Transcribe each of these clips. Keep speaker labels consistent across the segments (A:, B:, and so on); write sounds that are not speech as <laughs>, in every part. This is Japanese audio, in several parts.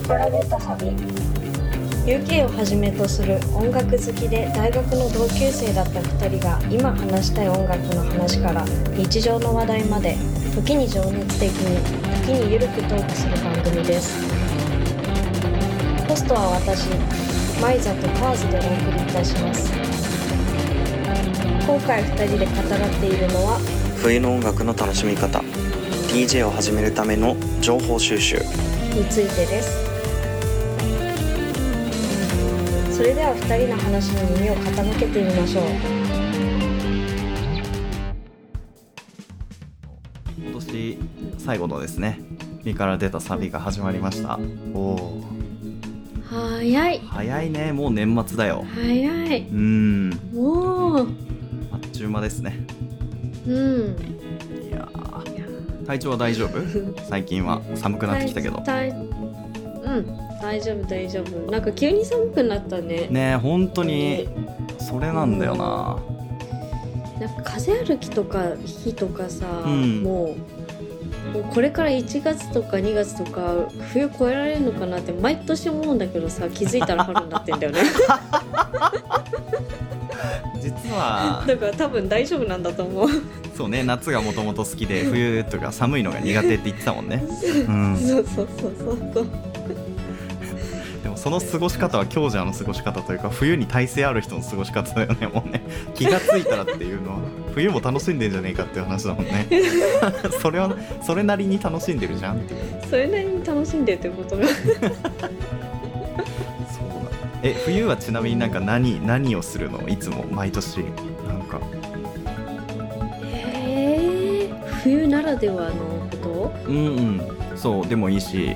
A: サビ UK をはじめとする音楽好きで大学の同級生だった2人が今話したい音楽の話から日常の話題まで時に情熱的に時にゆるくトークする番組です。ホストは私マイザとカーズでお送りいたします。今回2人で語らっているのは
B: 冬の音楽の楽しみ方 DJ を始めるための情報収集。
A: についてですそれでは2人の話に耳を傾けてみましょう。
C: 今年最後のですね身から出たサビが始まりました。おお
A: 早い。
C: 早いね。もう年末だよ。
A: 早い。う
C: ーん。
A: もう
C: あっちゅう間ですね。
A: うん。
C: いやー。体調は大丈夫？最近は寒くなってきたけど。
A: 大うん大丈夫大丈夫。なんか急に寒くなったね。
C: ねえ本当に。それなんだよな。
A: なんか風歩きとか日とかさ、
C: うん。
A: もうもうこれから1月とか2月とか冬越えられるのかなって毎年思うんだけどさ気づいたら春になってんだよね。<laughs>
C: 実は。
A: だから多分大丈夫なんだと思う。
C: そうね夏がもともと好きで冬とか寒いのが苦手って言ってたもんね。う <laughs> ん
A: そうそうそうそうそう
C: その過ごし方は強者の過ごし方というか冬に耐性ある人の過ごし方だよねもうね。<laughs> 気がついたらっていうのは冬も楽しんでんじゃねえかっていう話だもんね。<laughs> それはそれなりに楽しんでるじゃんっていう。
A: それなりに楽しんでるってことが。<laughs>
C: そうだ。え冬はちなみになんか何何をするの？いつも？毎年？なんか。
A: へえ冬ならではのこ
C: うんうん。そうでもいいし。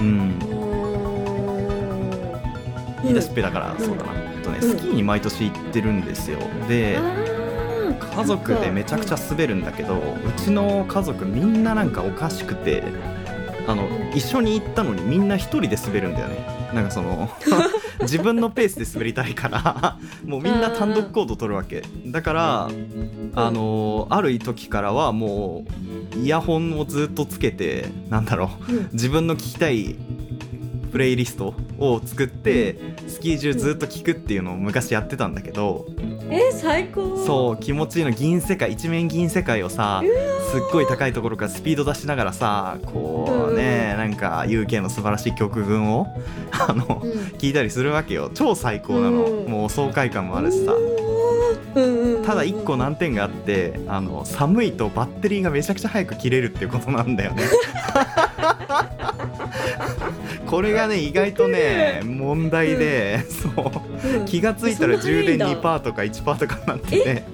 C: うん言い出しっぺだから、
A: ん。
C: そうだな、えっとね、
A: うん
C: スキーに毎年行ってるんですよ。で家族でめちゃくちゃ滑るんだけど、うちの家族みんななんかおかしくてあの一緒に行ったのにみんな一人で滑るんだよね。なんかその <laughs> 自分のペースで滑りたいから <laughs> もうみんな単独行動取るわけ。だからあのある時からはもうイヤホンをずっとつけてなんだろう
A: うん。
C: 自分の聞きたいプレイリストを作ってスキー中ずっと聞くっていうのを昔やってたんだけど
A: え最高。
C: そう気持ちいいの銀世界一面銀世界をさすっごい高いところからスピード出しながらさこうねなんか UK の素晴らしい曲群をあの
A: うん
C: 聞いたりするわけよ。超最高なの。
A: うん。
C: もう爽快感もあるしさ。ただ一個難点があってあの寒いとバッテリーがめちゃくちゃ早く切れるっていうことなんだよね <laughs> これがね意外とね問題でそう。
A: うん。
C: 気がついたら充電
A: んだ。
C: 2%とか1%とかになってて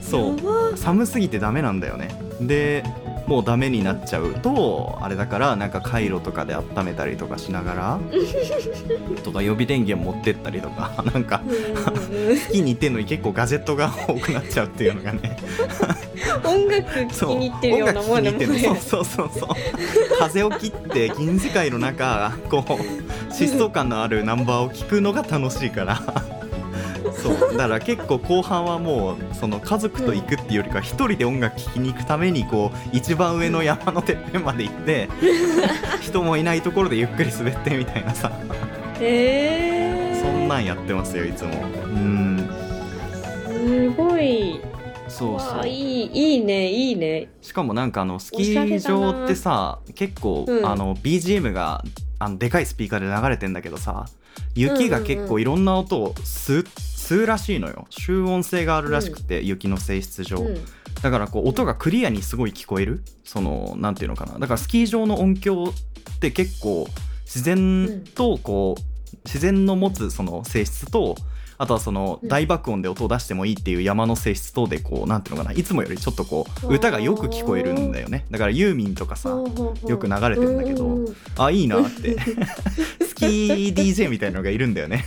C: そう。寒すぎてダメなんだよね。でもうダメになっちゃうとあれだからなんかカイロとかで温めたりとかしながら <laughs> とか予備電源持ってったりとかなんか <laughs> 好きに行ってんのに結構ガジェットが多くなっちゃうっていうのがね
A: 音楽聴きに行ってるようなもんね。
C: そうそうそう。そう風を切って銀世界の中こう疾走感のあるナンバーを聴くのが楽しいから。そう。だから結構後半はもうその家族と行くっていうよりか一人で音楽聴きに行くためにこう一番上の山のてっぺんまで行って <laughs> 人もいないところでゆっくり滑ってみたいなさ。
A: へえ
C: そんなんやってますよいつも。うん。
A: すごい
C: そうそう。
A: いいいいねいいね。
C: しかもなんかあのスキー場ってさ結構、
A: うん。
C: あの BGM があのでかいスピーカーで流れてんだけどさ雪が結構いろんな音を吸う吸うらしいのよ。集音性があるらしくて、雪の性質上、
A: うん。
C: だからこう音がクリアにすごい聞こえる？そのなんていうのかな。だからスキー場の音響って結構自然とこう、自然の持つその性質とあとはその
A: うん。
C: 大爆音で音を出してもいいっていう山の性質とでこうなんていうのかないつもよりちょっとこう歌がよく聞こえるんだよね。だからユーミンとかさよく流れてんだけどあいいなって。スキー DJ みたいなのがいるんだよね。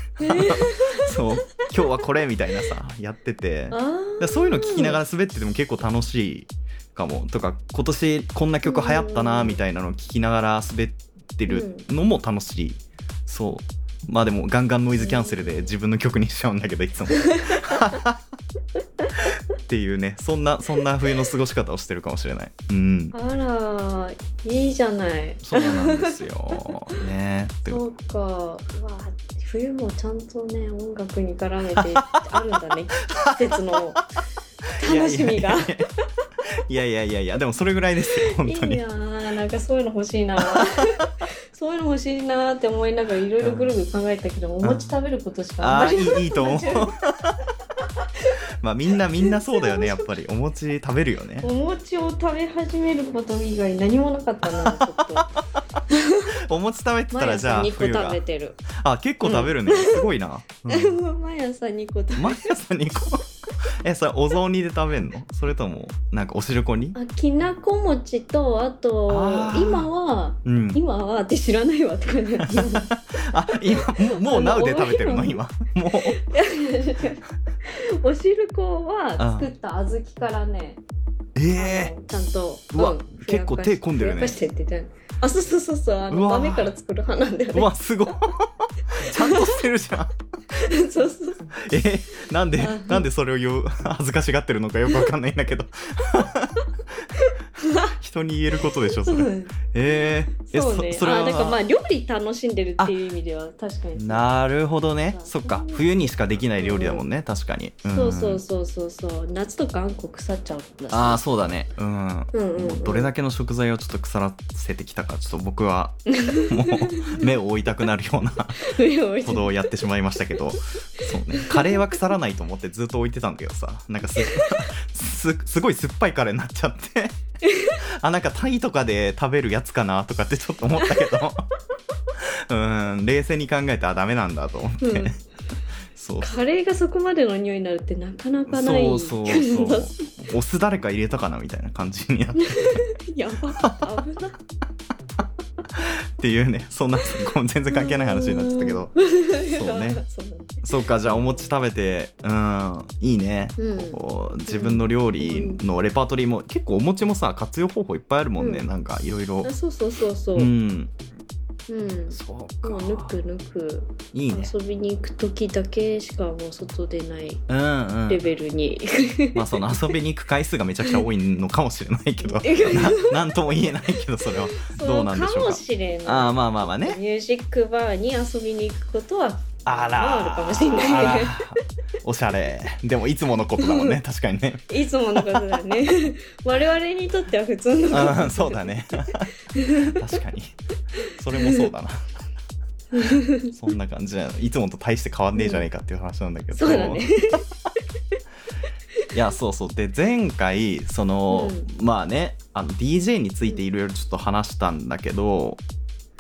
C: そう。今日はこれみたいなさやってて。そういうの聞きながら滑ってても結構楽しいかも。とか今年こんな曲流行ったなみたいなのを聞きながら滑ってるのも楽しい、そうまあでもガンガンノイズキャンセルで自分の曲にしちゃうんだけどいつも。っ <laughs> っていうね。そんなそんな冬の過ごし方をしてるかもしれない。うん。
A: あらいいじゃない。
C: そうなんですよ。ね。
A: そうか。うわ冬もちゃんとね音楽に絡めてあるんだね。季節の楽しみが。
C: いやいやいやいや。でもそれぐらいですよ本当に。
A: いいなあなんかそういうの欲しいな <laughs> そういうの欲しいなって思いながらいろいろぐるぐる考えたけど、お餅食べることしかあんまり
C: いいいと思う。<laughs> <laughs> まあみんなみんなそうだよね <laughs> やっぱり。お餅食べるよね。
A: お餅を食べ始めること以外何もなかったなちょっと。
C: お餅食べてた
A: 毎
C: らじゃ
A: 朝2個
C: あ冬が。
A: 食べてる。
C: あ結構食べるね、すごいな、うん。
A: 毎朝2個食べ
C: 毎朝2個？えそれお雑煮で食べんの？それともなんかお汁粉に？
A: あきなこ餅とあと今は
C: うん。
A: 今はって知らないわとかね
C: あ今もうもうで食べてるの今。<laughs> もう。<laughs>
A: お汁粉は作った小豆からね
C: え
A: あのちゃんと
C: うわ
A: ん
C: 結構手込んでるね。
A: あそうそうそうそうあの豆から作る派なんだよ
C: ー、
A: ね。
C: うわすごい。<laughs> ちゃんとしてるじゃん。
A: そうそう。
C: えーなんで
A: あ
C: なんでそれを言う恥ずかしがってるのかよくわかんないんだけど <laughs> 人に言えることでしょそれ。
A: そう。
C: えー、え
A: そうね。
C: それは
A: あだからまあ料理楽しんでるっていう意味では確かに
C: なるほどね。
A: そ
C: っか。冬にしかできない料理だもんね確かに、ん
A: そうそうそうそうそう。夏とかあんこ腐っちゃうんだし
C: ああそうだね。うん、
A: うんうんうん。
C: どれだけの食材をちょっと腐らせてきたかちょっと僕は <laughs> もう目を追いたくなるようなほどをやってしまいましたけど。そうね。カレーは腐らないと思ってずっと置いてたんだけどさ。なんかす <laughs> すすごい酸っぱいカレーになっちゃってあなんかタイとかで食べるやつかなとかってちょっと思ったけど。<laughs> うん冷静に考えてあダメなんだと思って、
A: うん。
C: そう。
A: カレーがそこまでの匂いになるってなかなかない。
C: そうそうそう。お酢誰か入れたかなみたいな感じになって。<laughs>
A: やば危な。い
C: っていうねそんな全然関係ない話になっちゃったけど。<laughs> そうね
A: そうだね
C: そうかじゃあお餅食べてうんいいね、
A: うん。
C: こう自分の料理のレパートリーも結構お餅もさ活用方法いっぱいあるもんね、
A: うん。
C: なんかいろいろ。
A: あそうそうそうそう、
C: う
A: うん。
C: んそうか。
A: もうぬくぬく。
C: いいね。
A: 遊びに行く時だけしかもう外出ない
C: うんうん。
A: レベルに、<laughs>
C: まあその遊びに行く回数がめちゃくちゃ多いのかもしれないけど。<laughs> ななんとも言えないけどそれはどうなんでしょう
A: か。も
C: か
A: しれない。
C: ああまあまあまあね。
A: ミュージックバーに遊びに行くことは
C: あ
A: まああるかもしれない。<laughs>
C: おしゃれ。でもいつものことだもんね。<laughs> 確かにね。
A: いつものことだね。<laughs> 我々にとっては普通のこと
C: そうだね。確かに。それもそうだな。そんな感じだよい。つもと大して変わんねえじゃねえかっていう話なんだけど、
A: そうだね。
C: いやそうそう。で前回その、
A: う
C: まあねあの DJ についていろいろちょっと話したんだけど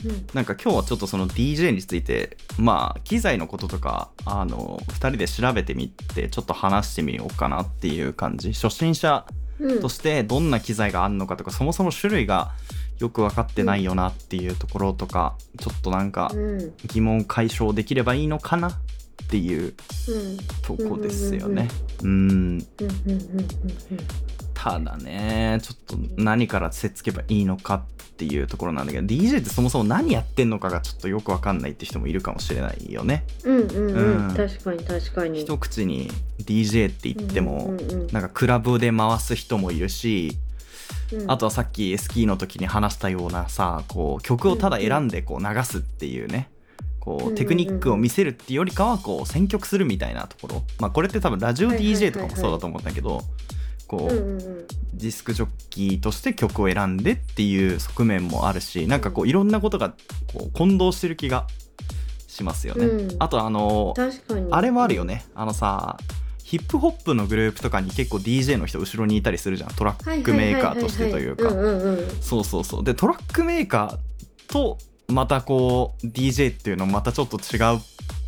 A: うん。
C: なんか今日はちょっとその DJ についてまあ機材のこととかあの2人で調べてみてちょっと話してみようかなっていう感じ。初心者
A: うん。
C: としてどんな機材があるのかとかそもそも種類がよく分かってないよなっていうところとかちょっとなんか
A: うん。うん
C: 疑問解消できればいいのかなっていう
A: うん
C: とこですよね。うん
A: うんうんうんうん
C: ただねちょっと何からせっつけばいいのかっていうところなんだけど DJ ってそもそも何やってんのかがちょっとよく分かんないって人もいるかもしれないよね。
A: うんうんうん。
C: うん。
A: 確かに確かに。
C: 一口に DJ って言っても、
A: うんうんうん
C: なんかクラブで回す人もいるし
A: うん。
C: あとはさっきスキーの時に話したようなさこう曲をただ選んでこう流すっていうね。こ
A: う
C: テクニックを見せるっていうよりかはこう選曲するみたいなところ。まあこれって多分ラジオ DJ とかもそうだと思うんだけどこ
A: うん
C: う
A: うんうん。
C: ディスクジョッキーとして曲を選んでっていう側面もあるしなんかこういろんなことがこう混同してる気がしますよね。
A: うん。
C: あとあのあれもあるよね。あのさヒップホップのグループとかに結構 DJ の人後ろにいたりするじゃん。トラックメーカーとしてというか。
A: んうんうん
C: そうそうそう。でトラックメーカーとまたこう DJ っていうのもまたちょっと違う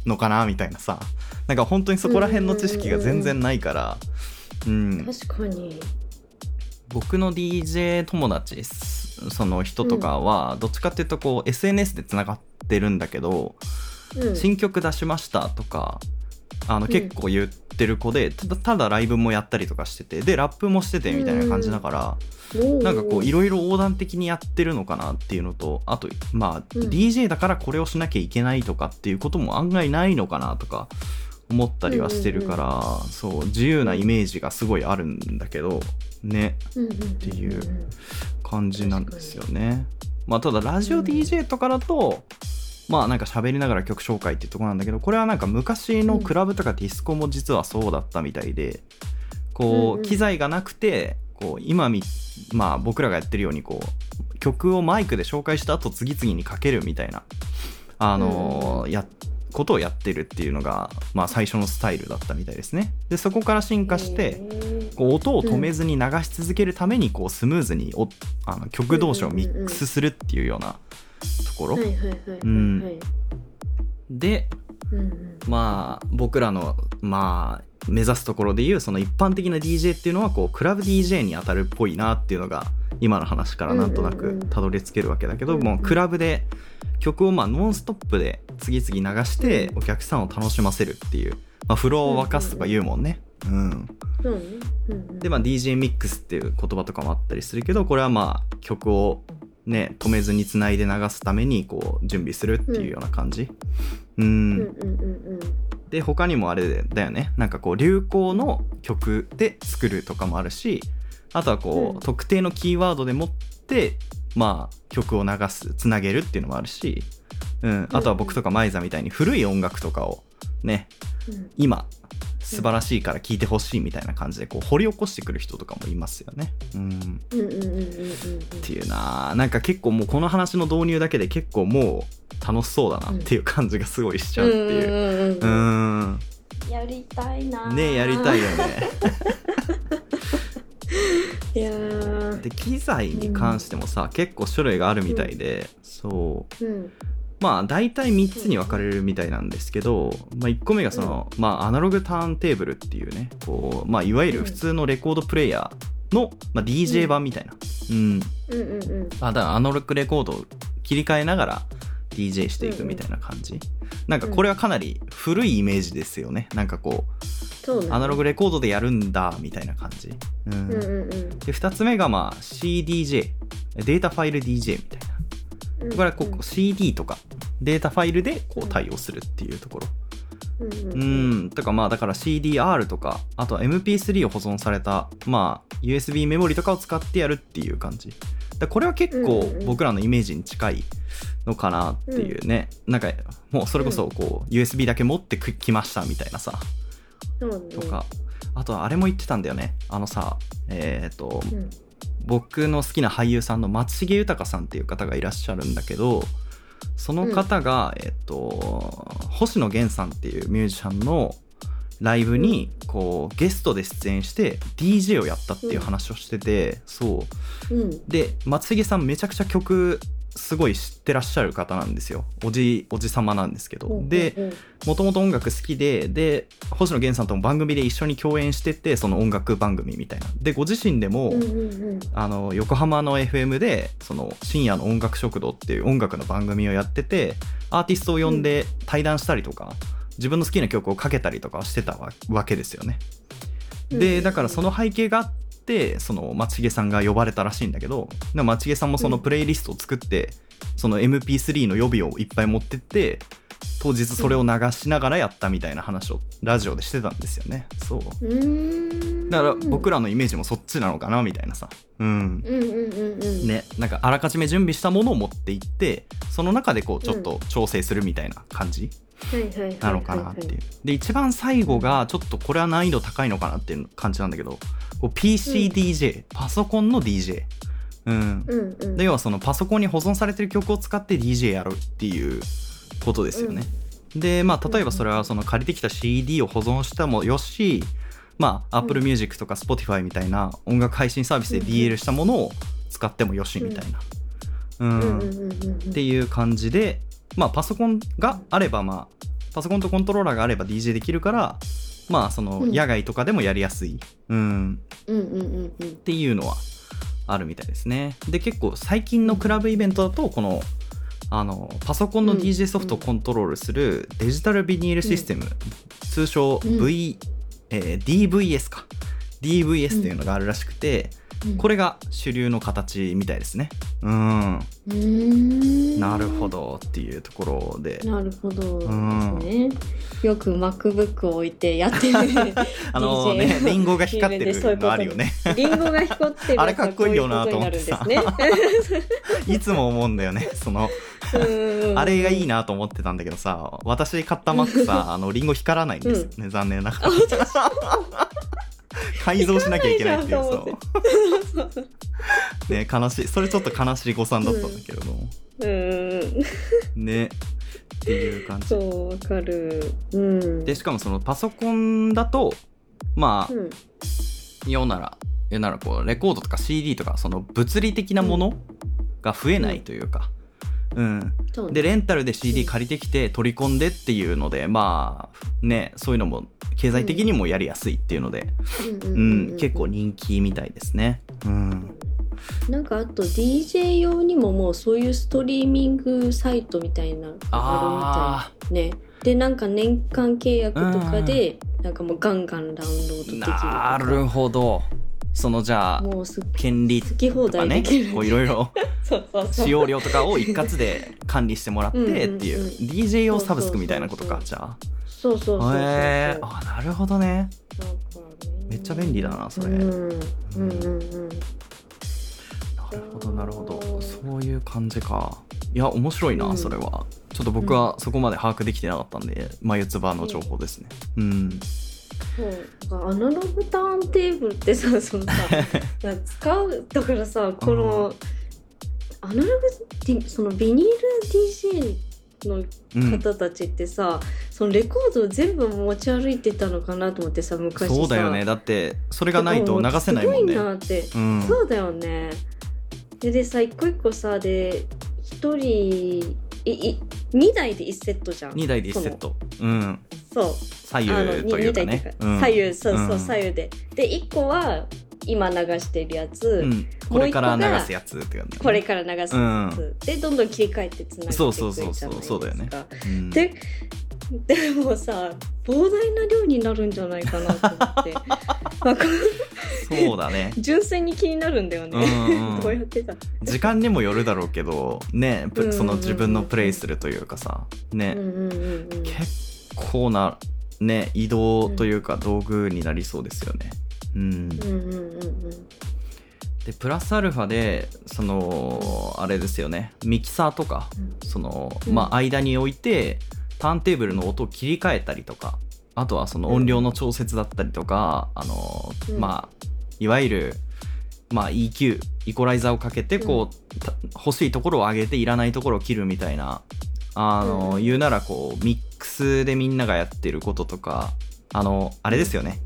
C: のかなみたいなさ。なんか本当にそこら辺の知識が全然ないからうん
A: 確かに。
C: 僕の DJ 友達その人とかはどっちかっていうとこう SNS でつながってるんだけど、
A: うん。
C: 新曲出しましたとかあの
A: うん。
C: 結構言ってる子で、ただただライブもやったりとかしててでラップもしててみたいな感じだから、なんかこういろいろ横断的にやってるのかなっていうのとあとまあ、
A: うん。
C: DJ だからこれをしなきゃいけないとかっていうことも案外ないのかなとか思ったりはしてるから、そう自由なイメージがすごいあるんだけどね。
A: うんうんうんうん
C: っていう感じなんですよね。まあただラジオ DJ とかだと、まあなんか喋りながら曲紹介っていうところなんだけどこれはなんか昔のクラブとかディスコも実はそうだったみたいでこ
A: うんう
C: うん。機材がなくてこう今みまあ僕らがやってるようにこう曲をマイクで紹介した後次々にかけるみたいなあのーやことをやってるっていうのが、まあ、最初のスタイルだったみたいですね。でそこから進化して、こう音を止めずに流し続けるためにこうスムーズにおあの曲同士をミックスするっていうようなところ、で
A: うんうん。
C: まあ僕らのまあ目指すところでいうその一般的な DJ っていうのはこうクラブ DJ に当たるっぽいなっていうのが今の話からなんとなくたどり着けるわけだけど、もうクラブで曲をまあノンストップで次々流して
A: うん
C: お客さんを楽しませるっていう、まあ、フローを沸かすとか言うもんね。うん、
A: そうね。うんうん。
C: でまあ DJ ミックスっていう言葉とかもあったりするけどこれはまあ曲をね止めずにつないで流すためにこう準備するっていうような感じ。うん。
A: うんうんうん
C: で他にもあれだよね。なんかこう流行の曲で作るとかもあるしあとはこう、
A: うん。
C: 特定のキーワードでもってまあ曲を流すつなげるっていうのもあるし、うん、あとは僕とかマイザみたいに古い音楽とかをね
A: うん。
C: 今素晴らしいから聴いてほしいみたいな感じでこう掘り起こしてくる人とかもいますよね。うん。
A: うん。うんうんうんうんうん
C: っていうな。なんか結構もうこの話の導入だけで結構もう楽しそうだなっていう感じがすごいしちゃうっていう。
A: うん
C: う
A: うん
C: ん
A: やりたいな。
C: ねやりたいよね。<laughs>
A: いやー。
C: で機材に関してもさ、結構種類があるみたいで、そう。
A: うん
C: まあ大体3つに分かれるみたいなんですけど、まあ、1個目がその、まあアナログターンテーブルっていうねこう、まあ、いわゆる普通のレコードプレイヤーの、まあ、DJ 版みたいな、うん。
A: うんうんうん。
C: あだからアナログレコードを切り替えながら DJ していくみたいな感じ、なんかこれはかなり古いイメージですよね。なんかこ
A: そうね。
C: うアナログレコードでやるんだみたいな感じ、うん。
A: うんうんうん。
C: で2つ目がまあ CDJ データファイル DJ みたいな
A: うん
C: これはこう CD とかデータファイルでこう対応するっていうところ。
A: うん
C: とかまあだから CDR とかあとは MP3 を保存されたまあ USB メモリとかを使ってやるっていう感じ。だこれは結構僕らのイメージに近いのかなっていうね、なんかもうそれこそこう USB だけ持ってきましたみたいなさ。とか。あとはあれも言ってたんだよね。あのさえっ、と
A: うん
C: 僕の好きな俳優さんの松重豊さんっていう方がいらっしゃるんだけどその方が、えっと星野源さんっていうミュージシャンのライブにこうゲストで出演して DJ をやったっていう話をしてて、そう。
A: うん。
C: で松重さんめちゃくちゃ曲すごい知ってらっしゃる方なんですよ。おじおじ様なんですけど、で
A: うん
C: もともと音楽好きでで星野源さんとも番組で一緒に共演しててその音楽番組みたいな。でご自身でも、
A: うんうんうん。
C: あの横浜の FM でその深夜の音楽食堂っていう音楽の番組をやっててアーティストを呼んで対談したりとか、自分の好きな曲をかけたりとかしてたわわけですよね。でだからその背景があってその松重さんが呼ばれたらしいんだけどで松重さんもそのプレイリストを作って、その MP3 の予備をいっぱい持ってって当日それを流しながらやったみたいな話をラジオでしてたんですよね。そう。だから僕らのイメージもそっちなのかなみたいなさ。うん。
A: うんうんうんうん
C: ね、なんかあらかじめ準備したものを持っていってその中でこうちょっと調整するみたいな感じなのかなっていう。で一番最後がちょっとこれは難易度高いのかなっていう感じなんだけどこう PCDJ、パソコンの DJ うん。
A: うんうん。
C: で要はそのパソコンに保存されてる曲を使って DJ やるっていうことですよね、でまあ例えばそれはその借りてきた CD を保存したもよしまあ Apple Music とか Spotify みたいな音楽配信サービスで DL したものを使ってもよしみたいな、うん。
A: うん。うんうんうん
C: っていう感じでまあパソコンがあればまあパソコンとコントローラーがあれば DJ できるからまあその
A: うん。
C: 野外とかでもやりやすい、うん、
A: うんうんうんうん。
C: っていうのはあるみたいですね。で結構最近のクラブイベントだとこのあのパソコンの
A: うん。
C: DJ ソフトをコントロールするデジタルビニールシステム、通称
A: うん。
C: V、えー DVS か。DVS っていうのがあるらしくて、
A: うん
C: これが主流の形みたいですね。うん。なるほどっていうところで。
A: なるほどです
C: ん。
A: ね。よく MacBook を置いてやってる。<laughs>
C: あのねリンゴが光ってるのあるよね。
A: リンゴが光ってる。<laughs>
C: あれかっこいいよなと思ってさ <laughs>
A: い
C: つも思うんだよねその。あれがいいなと思ってたんだけどさ私買った Mac さあのリンゴ光らないんですよね、残念ながら改造しなきゃいけないっていう
A: 光らないじゃんと
C: そう <laughs> ね悲しいそれちょっと悲しい誤算だったんだけれども、
A: うん。
C: ねっていう感じ
A: そう、わかる。うん。
C: でしかもそのパソコンだとまあ、
A: うん。
C: 言うなら言うならこうレコードとか CD とかその物理的なものが増えないというか、うん、でレンタルで CD 借りてきて取り込んでっていうのでまあねそういうのも経済的にもやりやすいっていうので、
A: うん
C: うん結構人気みたいですね。うん、
A: なんかあと DJ 用にももうそういうストリーミングサイトみたいなあるみたいね。でなんか年間契約とかでなんかもうガンガンダウンロードできる
C: なるほどそのじゃあ
A: もうす
C: 権利とかねこういろいろ <laughs> 使用料とかを一括で管理してもらってっていう DJ 用サブスクみたいなことかじゃあ。
A: そうそうそう
C: えあなるほどね。めっちゃ便利だなそれ。
A: うん。うんうんうん。
C: なるほどなるほど。そういう感じか。いや面白いな、
A: うん。
C: それは。ちょっと僕はそこまで把握できてなかったんで眉唾の情報ですね。うん
A: そう。アナログターンテーブルってさそのさ <laughs> 使うだからさこのアナログそのビニール DJ の
C: うん
A: 方たちってさ、そのレコードを全部持ち歩いてたのかなと思ってさ昔さ。
C: そうだよね。だってそれがないと流せないもんね。
A: すごいなって、
C: うん。
A: そうだよね。ででさ一個一個さで一人いい2台で1セットじゃん。
C: 2台で1セット。うん。
A: そう。
C: 左右というかね。
A: 左右。そうそう、
C: うん。
A: 左右で。で1個は今流してるやつ、
C: うん。これから流すやつって感じ
A: これから流すやつ、でどんどん切り替えてつなげていくじゃ
C: そう
A: ないですか。
C: そうそうそうそうだよね。うん。
A: ででもさ膨大な量になるんじゃないかなと思って。<laughs>
C: そうだね。
A: 純粋に気になるんだよね、
C: うんうん
A: どうやってさ、
C: 時間にもよるだろうけどねその自分のプレイするというかさね、
A: うんうんうんうん、
C: 結構なね移動というか道具になりそうですよね。うん、
A: うんうんうんうん。
C: でプラスアルファでそのあれですよね。ミキサーとかその、
A: うん。
C: まあ、間に置いてターンテーブルの音を切り替えたりとかあとはその音量の調節だったりとか、あの
A: うん。
C: まあいわゆる、まあ、EQ イコライザーをかけてこう、た欲しいところを上げていらないところを切るみたいなあの、
A: うん。
C: 言うならこうミックスでみんながやってることとかあのあれですよね、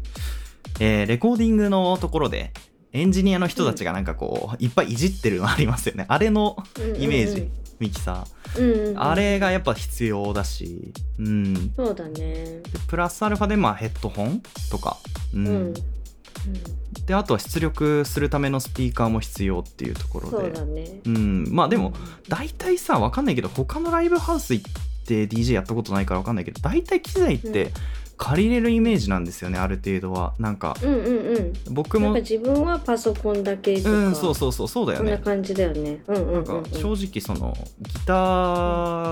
C: えーレコーディングのところでエンジニアの人たちがなんかこう、いっぱいいじってるのありますよね。あれのイメージ、ミキサー、
A: うん
C: あれがやっぱ必要だし。うん。
A: そうだね。
C: でプラスアルファでまあヘッドホンとか、うん。
A: うん、うん、
C: であとは出力するためのスピーカーも必要っていうところで。
A: そうだね。
C: うん、まあでも大体さわかんないけど他のライブハウス行って DJ やったことないからわかんないけど大体機材って借りれるイメージなんですよねある程度は。なんか
A: うんうんうん。
C: 僕も
A: なんか自分はパソコンだけとか、
C: うんそうそうそうそうだよね。
A: こんな感じだよね。うんうんうん、
C: な
A: うん。ん、
C: か正直そのギタ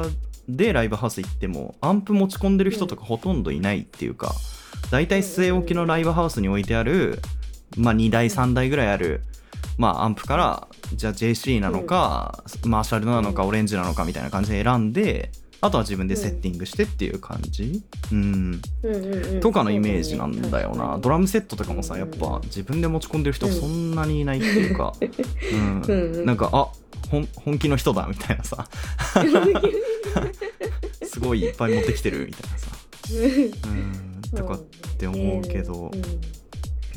C: ーでライブハウス行ってもアンプ持ち込んでる人とかほとんどいないっていうか大体据え置きのライブハウスに置いてある、まあ、2台3台ぐらいある、まあ、アンプからじゃあ JC なのか、マーシャルなのかオレンジなのかみたいな感じで選んであとは自分でセッティングしてっていう感じ、うん、
A: うんうんうん。
C: とかのイメージなんだよな、ドラムセットとかもさやっぱ自分で持ち込んでる人そんなにいないっていうか、<laughs> うん。なんかあ本本気の人だみたいなさ。<laughs> すごいいっぱい持ってきてるみたいなさ、うん、とかって思うけど、
A: うん。
C: じ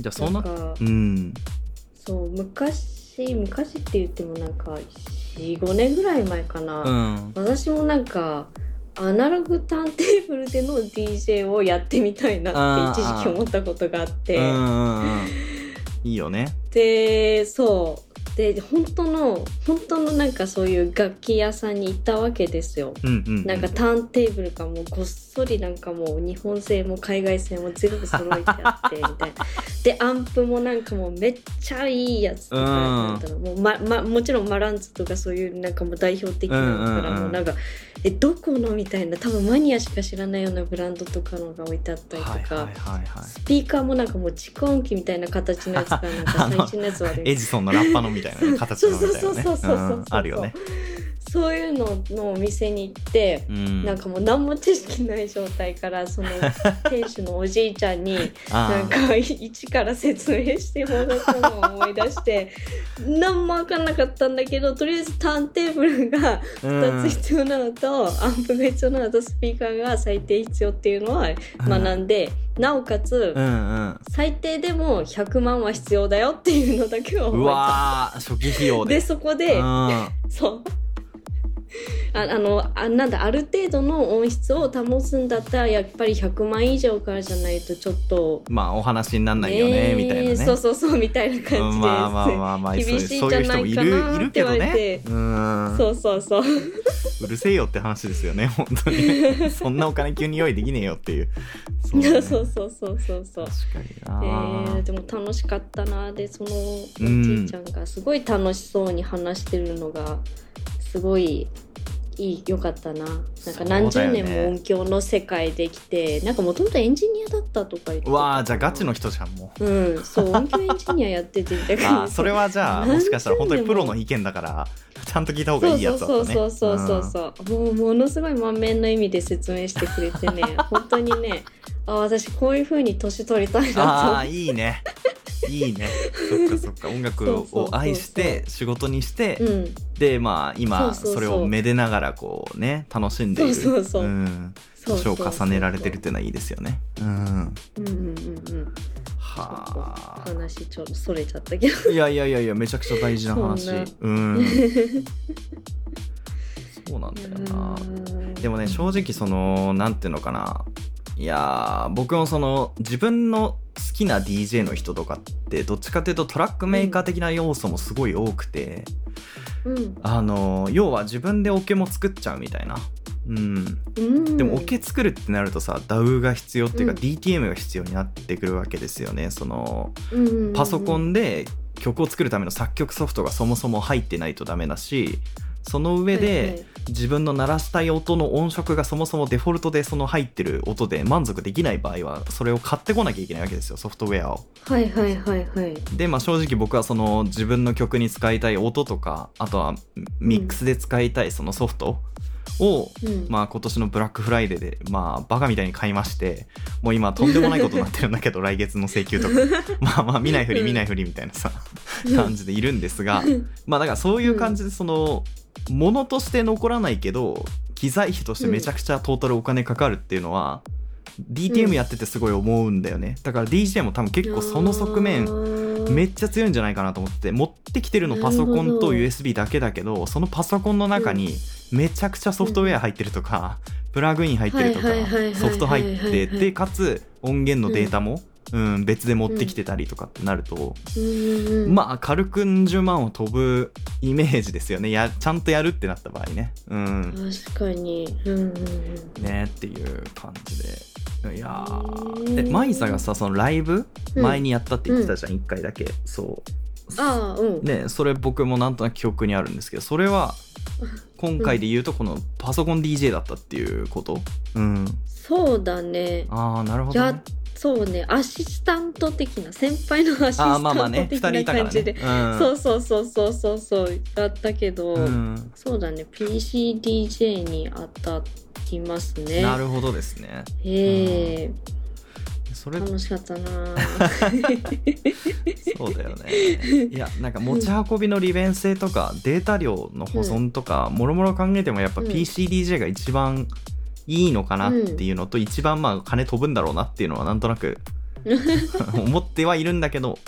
C: ゃあそんな？うん。
A: そう昔昔って言ってもなんか45年ぐらい前かな、
C: うん。
A: 私もなんかアナログターンテーブルでの DJ をやってみたいなって一時期思ったことがあって、
C: いいよね。
A: でそうで本当の本当のなんかそういう楽器屋さんに行ったわけですよ。
C: うんうんうん
A: なんかターンテーブルがもうごっそりなんかもう日本製も海外製も全部揃えてあってみたいな。<laughs> でアンプもなんかもうめっちゃいいやつとかなんだろうもうままもちろんマランツとかそういうなんかもう代表的なのから
C: うんうんうん
A: もうなんかえどこの？みたいな多分マニアしか知らないようなブランドとかのが置いてあったりとか。
C: はいはいはいはい
A: スピーカーもなんかもう蓄音機みたいな形のやつがなんか最新のやつはある
C: エジソンのラッパのみたいなね形のみたいなね。<laughs>
A: そうそうそうそうそうそう。
C: うんあるよね
A: そういうののお店に行って、
C: うん。
A: なんかもう何も知識ない状態からその <laughs> 店主のおじいちゃんになんか一から説明してもらったのを思い出して <laughs> 何も分かんなかったんだけどとりあえずターンテーブルが2つ必要なのと、アンプが必要なのとスピーカーが最低必要っていうのは学んで、なおかつ、
C: うんうん。
A: 最低でも100万は必要だよっていうのだけは覚え
C: う
A: た。
C: わー初期費用で。
A: でそこで、
C: うん。
A: そう <laughs> あ <laughs> あのあなんだある程度の音質を保つんだったらやっぱり100万以上からじゃないとちょっと。
C: まあお話になんないよねみたいなね。
A: そうそうそうみたいな感じで、
C: うんまあまあまあまあ
A: 厳しいんじゃないかなって言われて。
C: ね。うん。
A: そうそうそう。<laughs>
C: うるせえよって話ですよね本当に。そんなお金急に用意できねえよっていう。そうだね。
A: そうそうそうそうそう。
C: 確かに
A: え
C: な、
A: ー、でも楽しかったなでそのお
C: うん。
A: じいちゃんがすごい楽しそうに話してるのがすごいいい良かったな。なんか何十年も音響の世界できて、なんかもともとエンジニアだったとか言ってた。
C: うわーじゃあガチの人じゃんもう。
A: うんそう音響エンジニアやっててだか。ら <laughs>
C: あーそれはじゃあ <laughs> も。しかしたら本当にプロの意見だからちゃんと聞いた方が
A: そ
C: いういやつだ。ったね
A: そうそうそうそうそうそう、もうものすごい満面の意味で説明してくれてね本当にねあ私こういう風に年取りたい
C: あ
A: な
C: あいいね <laughs> いいね。そっかそっか。音楽を愛して仕事にしてでまあ今
A: そ
C: れをめでながらこうね楽しんでいる。
A: そうそうそう。
C: うん。重ねられてるっていうのはいいですよね。うん。
A: うんうんうんうん。
C: はあ。
A: 話ちょっとそれちゃったけど。
C: いやいやいやいやめちゃくちゃ大事な話。
A: な
C: うん。<laughs> そうなんだよな。でもね正直そのなんていうのかないやー僕もその自分の好きな DJ の人とかってどっちかというとトラックメーカー的な要素もすごい多くて、
A: うん。
C: あの要は自分でオケも作っちゃうみたいな。うん。
A: うん。
C: でもオケ作るってなるとさ DAW が必要っていうか
A: うん。
C: DTM が必要になってくるわけですよね。その
A: うんうんうん。
C: パソコンで曲を作るための作曲ソフトがそもそも入ってないとダメだしその上で自分の鳴らしたい音の音色がそもそもデフォルトでその入ってる音で満足できない場合はそれを買ってこなきゃいけないわけですよソフトウェアを。
A: はいはいはいはい。
C: でまあ正直僕はその自分の曲に使いたい音とかあとはミックスで使いたいそのソフトを、
A: うん。
C: まあ今年のブラックフライデーでまあバカみたいに買いましてもう今とんでもないことになってるんだけど <laughs> 来月の請求とか。まあまあ見ないふり見ないふりみたいなさ感じでいるんですがまあだからそういう感じでそのものとして残らないけど機材費としてめちゃくちゃトータルお金かかるっていうのは、DTM やっててすごい思うんだよね。だから DJ も多分結構その側面めっちゃ強いんじゃないかなと思って持ってきてるのパソコンと USB だけだけどそのパソコンの中にめちゃくちゃソフトウェア入ってるとか、プラグイン入ってるとかソフト入っててかつ音源のデータも、うん、別で持ってきてたりとかってなると、
A: ま
C: まあ軽く10万を飛ぶイメージですよね。やちゃんとやるってなった場合ね。うん。
A: 確かに。うんうんうん
C: ねっていう感じで。いやー。
A: へー。
C: でマイサがさそのライブ？
A: うん。
C: 前にやったって言ってたじゃん、一1回だけ。そう。
A: ああうん。
C: ねそれ僕もなんとなく記憶にあるんですけどそれは今回で言うとこのパソコン DJ だったっていうこと？うん。
A: そうだね。
C: ああなるほど、
A: や
C: ね、
A: そうねアシスタント的な先輩のアシス
C: あ
A: タント
C: ーまあまあね2
A: 的な。感じで、そうそうそうそうそうそうだったけど、
C: うん、
A: そうだね PCDJ に当たりますね。
C: なるほどですね。
A: へえ
C: それ
A: 楽しかったな <laughs>
C: そうだよね。いやなんか持ち運びの利便性とかデータ量の保存とかもろもろ考えてもやっぱ
A: うん。
C: PCDJ が一番いいのかなっていうのと、一番まあ金飛ぶんだろうなっていうのはなんとなく <laughs> 思ってはいるんだけど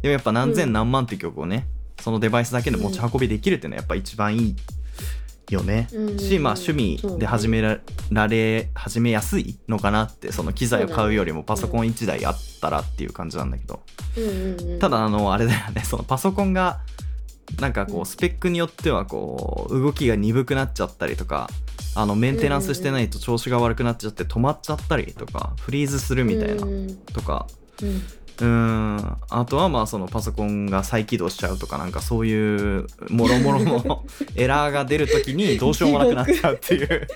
C: でもやっぱ何千何万って曲をねそのデバイスだけで持ち運びできるっていうのはやっぱ一番いいよね、
A: うん。
C: しまあ趣味で始めらられ始めやすいのかなってその機材を買うよりもパソコン1台あったらっていう感じなんだけど、ただあのあれだよねそのパソコンがなんかこうスペックによってはこう動きが鈍くなっちゃったりとかあのメンテナンスしてないと調子が悪くなっちゃって止まっちゃったりとかフリーズするみたいな
A: うん。
C: とか。
A: うん。
C: ん。あとはまあそのパソコンが再起動しちゃうとかなんかそういうもろもろの <laughs> エラーが出るときにどうしようもなくなっちゃうっていう。<laughs>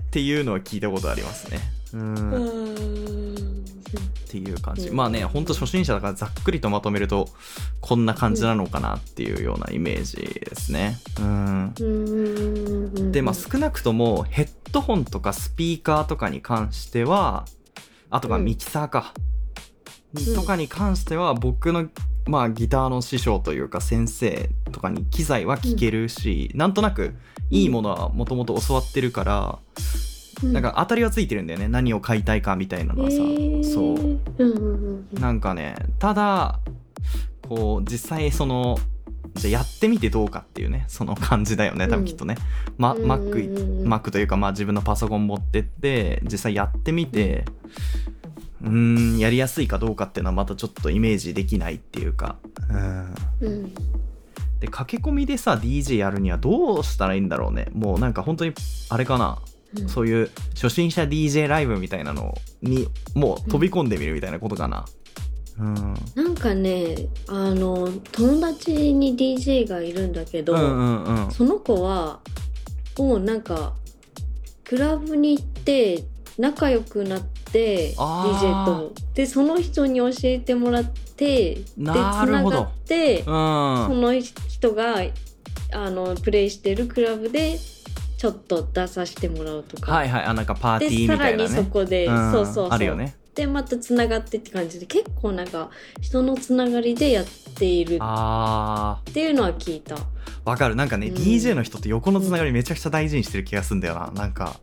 C: っていうのは聞いたことありますね。うーんっていう感じ、
A: うん。
C: まあねほんと初心者だからざっくりとまとめるとこんな感じなのかなっていうようなイメージですね。うん。
A: うん。
C: でまあ少なくともヘッドホンとかスピーカーとかに関してはあとは
A: うん。
C: ミキサーか、
A: ん。
C: とかに関しては僕のまあギターの師匠というか先生とかに機材は聴けるし、なんとなくいいものはもともと教わってるから、なんか当たりはついてるんだよね。何を買いたいかみたいなのはさ、そう。
A: うんう
C: なんかねただこう実際そのじゃあやってみてどうかっていうねその感じだよね多分きっとね、ま、
A: うんうんうんうん。
C: Mac というかまあ自分のパソコン持ってって実際やってみてうーんやりやすいかどうかっていうのはまたちょっとイメージできないっていうか。うん。
A: うん。
C: で駆け込みでさ DJ やるにはどうしたらいいんだろうね。もうなんか本当にあれかな
A: うん。
C: そういう初心者 DJ ライブみたいなのにもう飛び込んでみるみたいなことかな。うん。
A: なんかねあの友達に DJ がいるんだけど、
C: うんうんうん。
A: その子はもうなんかクラブに行って仲良くなって DJ と。でその人に教えてもらってでつ
C: な
A: がって
C: うん。
A: その人があのプレイしてるクラブでちょっと出させてもらうとか、
C: はいはい。あなんかパーティー
A: で
C: み
A: さらにそ
C: たいなね
A: こで、
C: うん。
A: そうそうそう。
C: あるよね。
A: でまたつながってって感じで結構なんか人のつながりでやっている。
C: あ
A: っていうのは聞いた。
C: ーわかる。なんかね、
A: うん。
C: DJ の人って横のつながりめちゃくちゃ大事にしてる気がするんだよな。なんか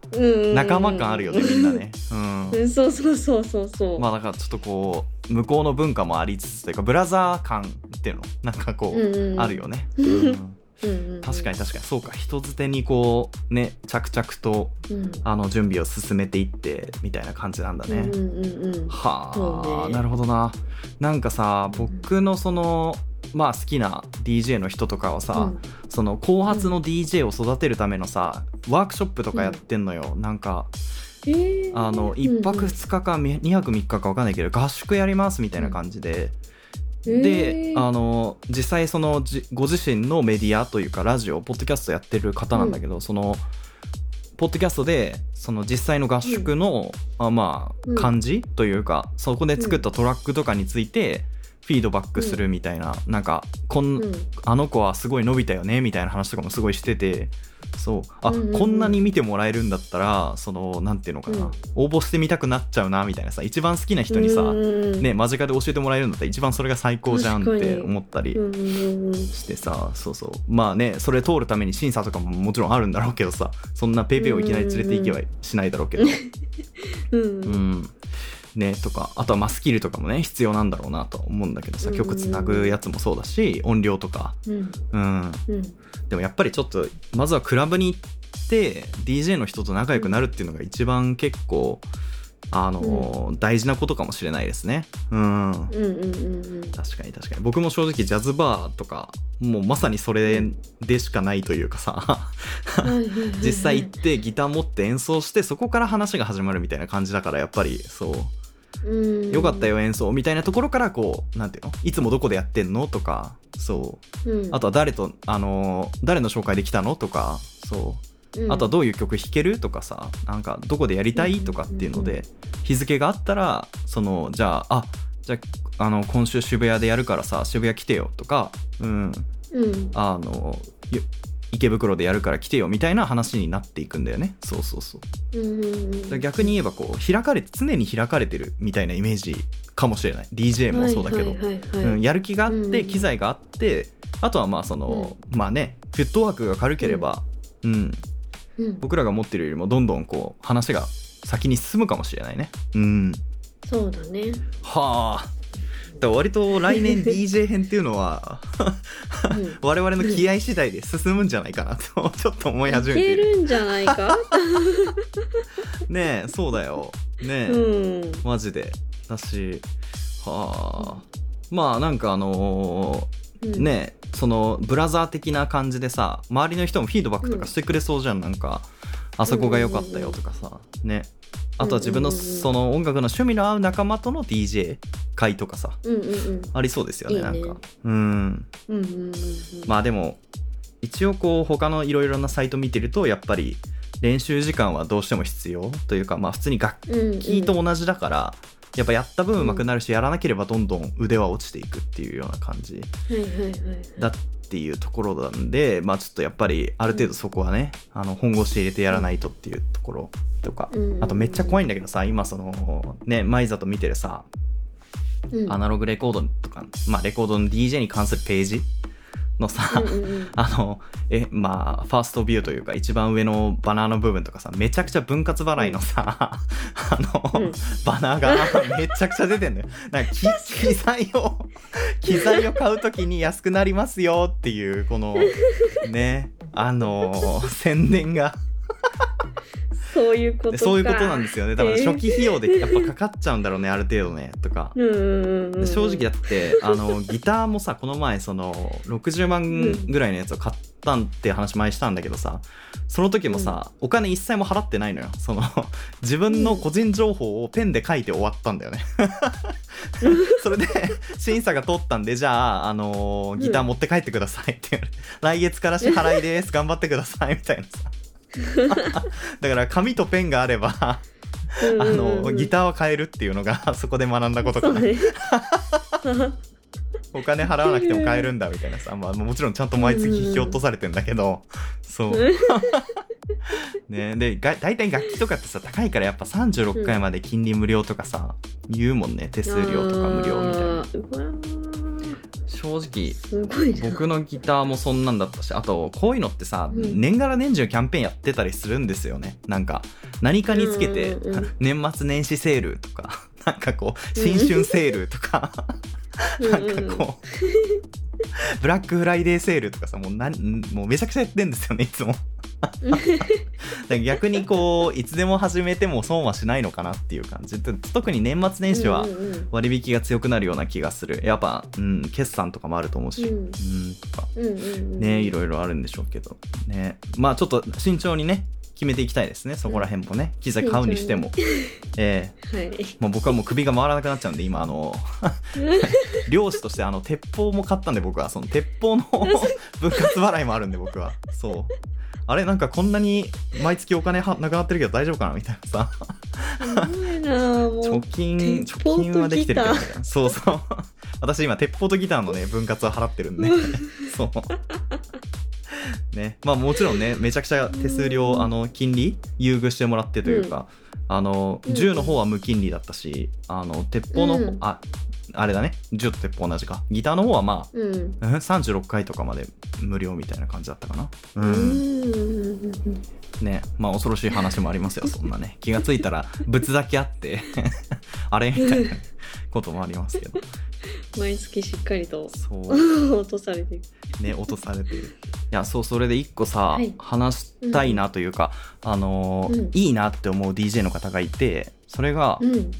C: 仲間感あるよね <laughs> みんなね。うん。
A: うん。そうそうそうそうそう。
C: まあだからちょっとこう向こうの文化もありつつというかブラザー感っていうのなんかこう、
A: うんうんうん。
C: あるよね、<laughs>
A: うん
C: うん
A: うんうん。
C: 確かに確かに。そうか人づてにこうね着々と
A: うん。
C: あの準備を進めていってみたいな感じなんだね、
A: うんうんうんうん。
C: はあ、
A: ね。
C: なるほどな。なんかさ僕のそのまあ好きな DJ の人とかはさ、その後発の DJ を育てるためのさワークショップとかやってんのよ、なんか
A: うんえー。
C: あの1泊2日か2泊3日か分かんないけど合宿やりますみたいな感じで、で、
A: えー。
C: あの実際そのじご自身のメディアというかラジオポッドキャストやってる方なんだけど、そのポッドキャストでその実際の合宿の、あま
A: うん。
C: あ感じというか、そこで作ったトラックとかについてフィードバックするみたいな、なんかこん、
A: うん。
C: あの子はすごい伸びたよねみたいな話とかもすごいしててそう。あ、
A: うんうんうん。
C: こんなに見てもらえるんだったらそのなんていうのかな、
A: うん。
C: 応募してみたくなっちゃうなみたいなさ一番好きな人にさ、
A: うん
C: ね、間近で教えてもらえるんだったら一番それが最高じゃんって思ったりしてさそうそう。まあねそれ通るために審査とかももちろんあるんだろうけどさそんなペイペイをいきなり連れて行けはしないだろうけど。<laughs>
A: うん。
C: うんねとかあとはまあスキルとかもね必要なんだろうなと思うんだけどさ曲つなぐやつもそうだし音量とか。
A: うん。
C: うん。
A: うん。
C: でもやっぱりちょっとまずはクラブに行って DJ の人と仲良くなるっていうのが一番結構あのー大事なことかもしれないですね。うん。
A: うんうんうんうん。
C: 確かに確かに。僕も正直ジャズバーとかもうまさにそれでしかないというかさ。<laughs> 実際行ってギター持って演奏してそこから話が始まるみたいな感じだからやっぱりそう。
A: うん
C: よかったよ演奏みたいなところからこうなんていうの？いつもどこでやってんの？とかそう。
A: うん。
C: あとは誰とあのー誰の紹介で来たの？とかそう。
A: うん。
C: あとはどういう曲弾ける？とかさなんかどこでやりたい？とかっていうので日付があったらそのじゃああじゃああの今週渋谷でやるからさ渋谷来てよ。とかうん。
A: うん。
C: あのよ池袋でやるから来てよみたいな話になっていくんだよね。そうそうそう。
A: う
C: 逆に言えばこう開かれて常に開かれてるみたいなイメージかもしれない。DJ もそうだけど、やる気があって、
A: うん
C: 機材があってあとはまあその、まあねフットワークが軽ければ、うん、
A: うん。
C: 僕らが持ってるよりもどんどんこう話が先に進むかもしれないね。うん。
A: そうだね。
C: はあだ割と来年 <laughs> DJ 編っていうのは
A: うん。
C: 我々の気合次第で進むんじゃないかなとちょっと思い始めている。
A: るんじゃないか？<laughs>
C: ねえそうだよ。ねえ、
A: うん。
C: マジで。だしはあ。まあなんかあのー
A: うん。
C: ねそのブラザー的な感じでさ周りの人もフィードバックとかしてくれそうじゃん、なんかあそこが良かったよとかさ、ねあとは自分のその音楽の趣味の合う仲間との DJ 会とかさ
A: うんうんうん。
C: ありそうですよね
A: いいね。
C: なんか。うん。
A: うんうんうんうん
C: まあでも一応こう他のいろいろなサイト見てるとやっぱり練習時間はどうしても必要というかまあ普通に楽器と同じだから、やっぱやった分上手くなるし、やらなければどんどん腕は落ちていくっていうような感じ
A: はいはいはい。
C: だっていうところなんでまあちょっとやっぱりある程度そこはね、あの本腰入れてやらないとっていうところとか、
A: うん。
C: あとめっちゃ怖いんだけどさ今そのねマイザと見てるさ
A: うん。
C: アナログレコードとか、まあ、レコードの DJ に関するページのさ、
A: うんうんうん。<laughs>
C: あのえまあファーストビューというか一番上のバナーの部分とかさめちゃくちゃ分割払いのさ、<laughs> あの、
A: うん。
C: バナーがめちゃくちゃ出てんのよ。なんか機機材を機材を買う時に安くなりますよっていうこのねあの宣伝が
A: そういうことか。
C: そういうことなんですよね。だから
A: えー。
C: 初期費用でやっぱかかっちゃうんだろうねある程度ねとか。正直だってあのギターもさこの前その60万ぐらいのやつを買ったんって話前したんだけどさその時もさ、お金一切も払ってないのよ。その <laughs> 自分の個人情報をペンで書いて終わったんだよね。<laughs> それで審査が通ったんでじゃあ、あのギター持って帰ってくださいって言われて、来月から支払いです。頑張ってくださいみたいなさ <laughs> だから紙とペンがあればあのギターは買えるっていうのが <laughs> そこで学んだことかな <laughs> お金払わなくても買えるんだみたいなさ、まあ、もちろんちゃんと毎月引き落とされてんだけど、そう。ね、でが大体楽器とかってさ高いからやっぱ36回まで金利無料とかさ、言うもんね。手数料とか無料みたいな。
A: な
C: 正直
A: すごいな
C: 僕のギターもそんなんだったしあとこういうのってさ、
A: うん。
C: 年がら年中キャンペーンやってたりするんですよね。なんか何かにつけて、
A: うんうんうん。<laughs>
C: 年末年始セールとか <laughs> なんかこう新春セールとか、<laughs> なんかこう、ブラックフライデーセールとかさ、もうなんもうめちゃくちゃやってんですよね、いつも。<laughs> 逆にこう、いつでも始めても損はしないのかなっていう感じ。で特に年末年始は割引が強くなるような気がする。やっぱ、うん、決算とかもあると思うし、
A: うん
C: うん、とか。
A: うんうんうん
C: ね、いろいろあるんでしょうけど。ね。まあちょっと慎重にね、決めていきたいですね、そこら辺もね。機材買うにしても。ええ
A: はい
C: もう僕はもう首が回らなくなっちゃうんで、今、あの、<laughs> 漁師として、あの、鉄砲も買ったんで、僕は、その鉄砲の <laughs> 分割払いもあるんで、僕は。そう。あれ、なんかこんなに毎月お金はなくなってるけど大丈夫かなみたいなさ。貯金、貯金はできてるけど、ね
A: ギ、
C: そうそう。私今、鉄砲とギターのね、分割は払ってるんで、<laughs> そう。ね、まあもちろんね、めちゃくちゃ手数料、あの、金利、優遇してもらってというか、あの、
A: うん
C: 銃の方は無金利だったし、あの、鉄砲の、
A: うん。
C: あ、あれだね、銃と鉄砲同じか。ギターの方はまあ、
A: うん
C: うん？36回とかまで無料みたいな感じだったかな。う。
A: うんんうん
C: ね、まあ恐ろしい話もありますよ、<laughs> そんなね。気がついたら、物だけあって、<laughs> あれみたいな <laughs> こともありますけど。
A: 毎月しっかりと
C: そう。
A: 落とされていく
C: ね落とされてるいやそうそれで一個さ、
A: はい
C: 話したいなというか、あのー
A: うん
C: いいなって思う DJ の方がいてそれが、
A: うん